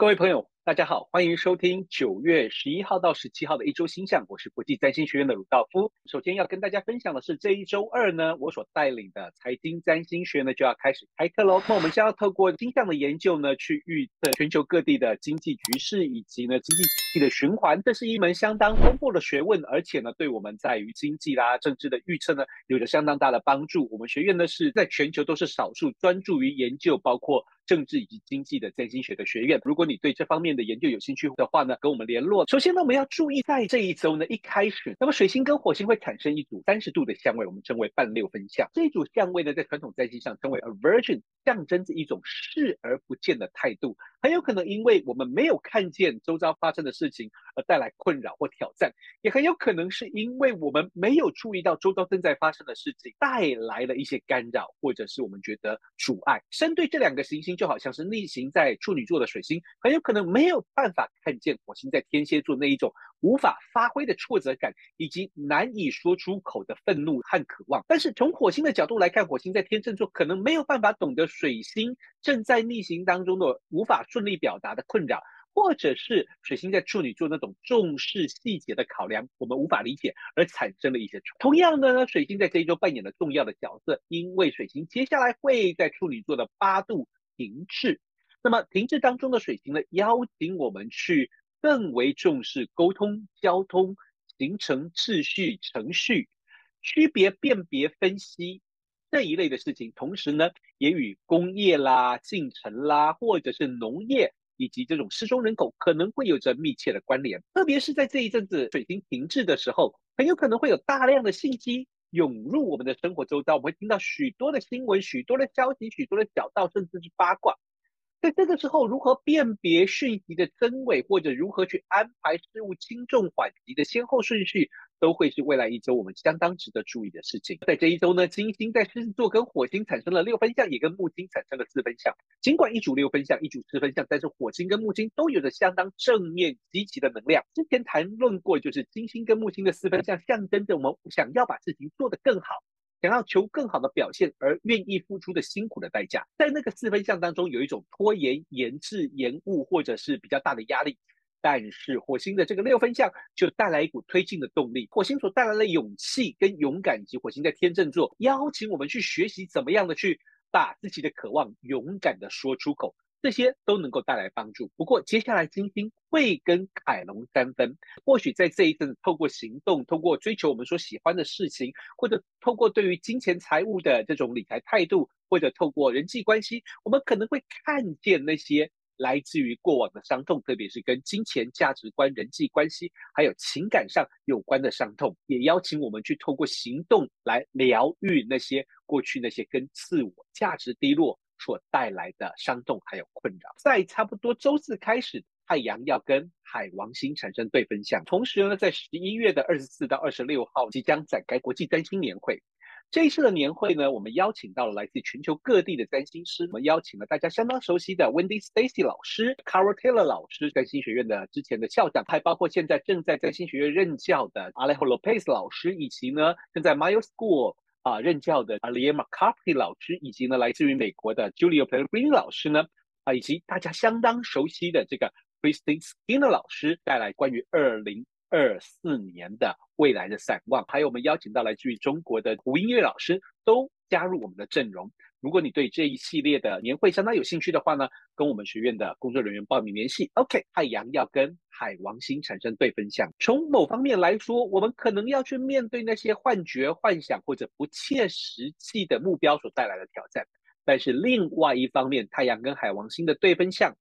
各位朋友，大家好，欢迎收听九月十一号到十七号的一周星象。我是国际占星学院的鲁道夫。首先要跟大家分享的是，这一周二呢，我所带领的财经占星学呢就要开始开课喽。那我们将要透过星象的研究呢，去预测全球各地的经济局势以及呢经济体系的循环。这是一门相当丰富的学问，而且呢，对我们在于经济啦、政治的预测呢，有着相当大的帮助。我们学院呢是在全球都是少数专注于研究包括。政治以及经济的占星学的学院，如果你对这方面的研究有兴趣的话呢，跟我们联络。首先呢，我们要注意在这一周呢一开始，那么水星跟火星会产生一组三十度的相位，我们称为半六分相。这一组相位呢，在传统占星上称为 aversion，象征着一种视而不见的态度，很有可能因为我们没有看见周遭发生的事情而带来困扰或挑战，也很有可能是因为我们没有注意到周遭正在发生的事情带来了一些干扰，或者是我们觉得阻碍。针对这两个行星。就好像是逆行在处女座的水星，很有可能没有办法看见火星在天蝎座那一种无法发挥的挫折感，以及难以说出口的愤怒和渴望。但是从火星的角度来看，火星在天秤座可能没有办法懂得水星正在逆行当中的无法顺利表达的困扰，或者是水星在处女座那种重视细节的考量，我们无法理解而产生了一些。同样的呢，水星在这一周扮演了重要的角色，因为水星接下来会在处女座的八度。停滞，那么停滞当中的水星呢，邀请我们去更为重视沟通、交通、形成秩序、程序、区别、辨别、分析这一类的事情。同时呢，也与工业啦、进程啦，或者是农业以及这种失踪人口可能会有着密切的关联。特别是在这一阵子水星停滞的时候，很有可能会有大量的信息。涌入我们的生活周遭，我们会听到许多的新闻、许多的消息、许多的小道，甚至是八卦。在这个时候，如何辨别讯息的真伪，或者如何去安排事物轻重缓急的先后顺序，都会是未来一周我们相当值得注意的事情。在这一周呢，金星在狮子座跟火星产生了六分相，也跟木星产生了四分相。尽管一组六分相，一组四分相，但是火星跟木星都有着相当正面积极的能量。之前谈论过，就是金星跟木星的四分相，象征着我们想要把事情做得更好，想要求更好的表现而愿意付出的辛苦的代价。在那个四分相当中，有一种拖延、延滞、延误，或者是比较大的压力。但是火星的这个六分相就带来一股推进的动力，火星所带来的勇气跟勇敢，以及火星在天秤座邀请我们去学习怎么样的去把自己的渴望勇敢的说出口，这些都能够带来帮助。不过接下来金星会跟凯龙三分，或许在这一阵透过行动，透过追求我们所喜欢的事情，或者透过对于金钱财务的这种理财态度，或者透过人际关系，我们可能会看见那些。来自于过往的伤痛，特别是跟金钱、价值观、人际关系还有情感上有关的伤痛，也邀请我们去透过行动来疗愈那些过去那些跟自我价值低落所带来的伤痛还有困扰。在差不多周四开始，太阳要跟海王星产生对分相，同时呢，在十一月的二十四到二十六号即将展开国际占星年会。这一次的年会呢，我们邀请到了来自全球各地的占星师。我们邀请了大家相当熟悉的 Wendy Stacy 老师、Carol Taylor 老师，占星学院的之前的校长，还包括现在正在占星学院任教的 Alejillo Pace 老师，以及呢正在 Mayo School 啊、任教的 Alier McCarthy 老师，以及呢来自于美国的 Julio Pellegrini 老师呢啊，以及大家相当熟悉的这个 Christine Skinner 老师带来关于二零。二四年的未来的展望，还有我们邀请到来自于中国的胡音乐老师都加入我们的阵容。如果你对这一系列的年会相当有兴趣的话呢，跟我们学院的工作人员报名联系。OK，太阳要跟海王星产生对分相，从某方面来说，我们可能要去面对那些幻觉、幻想或者不切实际的目标所带来的挑战。但是另外一方面，太阳跟海王星的对分相。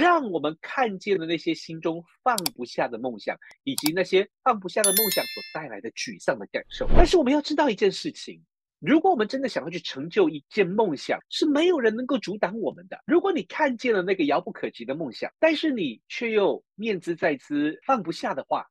让我们看见了那些心中放不下的梦想，以及那些放不下的梦想所带来的沮丧的感受。但是我们要知道一件事情：如果我们真的想要去成就一件梦想，是没有人能够阻挡我们的。如果你看见了那个遥不可及的梦想，但是你却又念兹在兹放不下的话，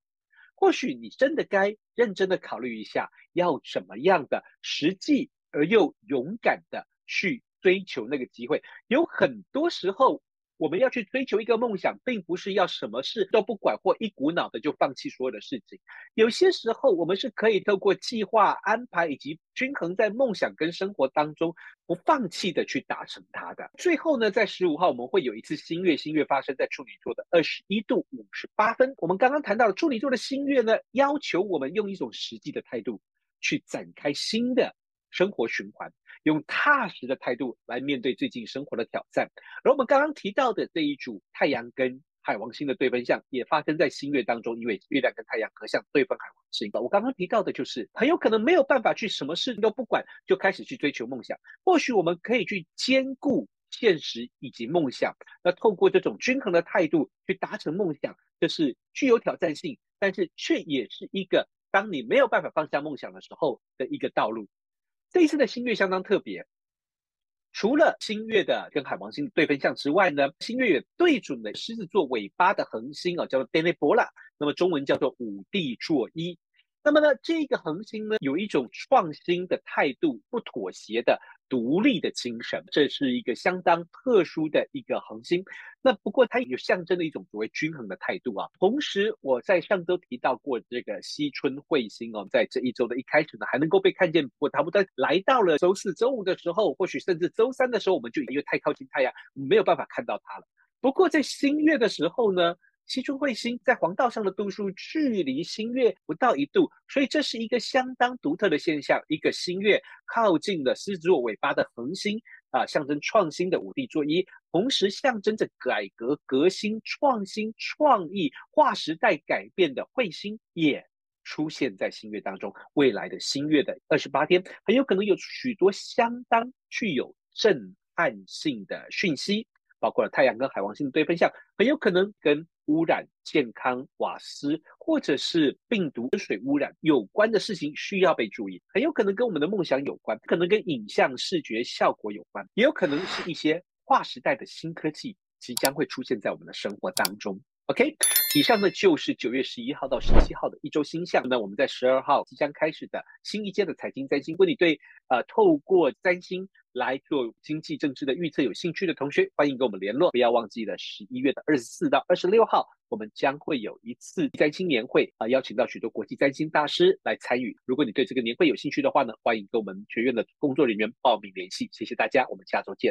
或许你真的该认真的考虑一下，要怎么样的实际而又勇敢的去追求那个机会。有很多时候。我们要去追求一个梦想，并不是要什么事都不管或一股脑的就放弃所有的事情。有些时候，我们是可以透过计划安排以及均衡在梦想跟生活当中，不放弃的去达成它的。最后呢，在十五号我们会有一次新月，新月发生在处女座的二十一度五十八分。我们刚刚谈到了处女座的新月呢，要求我们用一种实际的态度去展开新的生活循环。用踏实的态度来面对最近生活的挑战，而我们刚刚提到的这一组太阳跟海王星的对分相，也发生在新月当中，因为月亮跟太阳合相对分海王星。我刚刚提到的就是很有可能没有办法去什么事都不管就开始去追求梦想，或许我们可以去兼顾现实以及梦想，那透过这种均衡的态度去达成梦想，这是具有挑战性，但是却也是一个当你没有办法放下梦想的时候的一个道路。这一次的新月相当特别，除了新月的跟海王星对分相之外呢，新月也对准了狮子座尾巴的恒星啊，叫做 Denebola，那么中文叫做五帝座一。那么呢，这个恒星呢，有一种创新的态度，不妥协的。独立的精神，这是一个相当特殊的一个恒星。那不过它也象征了一种所谓均衡的态度啊。同时，我在上周提到过这个西春彗星哦，在这一周的一开始呢，还能够被看见。不过它不但来到了周四周五的时候，或许甚至周三的时候，我们就因为太靠近太阳，没有办法看到它了。不过在新月的时候呢，其中彗星在黄道上的度数距离新月不到一度，所以这是一个相当独特的现象。一个新月靠近了狮子座尾巴的恒星啊，象征创新的五帝座一，同时象征着改革、革新、创新、创意、划时代改变的彗星也出现在新月当中。未来的新月的二十八天，很有可能有许多相当具有震撼性的讯息，包括了太阳跟海王星的对分相，很有可能跟污染、健康、瓦斯，或者是病毒水污染有关的事情需要被注意，很有可能跟我们的梦想有关，可能跟影像视觉效果有关，也有可能是一些划时代的新科技即将会出现在我们的生活当中。OK，以上呢就是九月十一号到十七号的一周星象。那我们在十二号即将开始的新一届的财经占星，如果你对呃透过占星来做经济政治的预测有兴趣的同学，欢迎跟我们联络。不要忘记了十一月的二十四到二十六号，我们将会有一次占星年会啊，邀请到许多国际占星大师来参与。如果你对这个年会有兴趣的话呢，欢迎跟我们学院的工作人员报名联系。谢谢大家，我们下周见。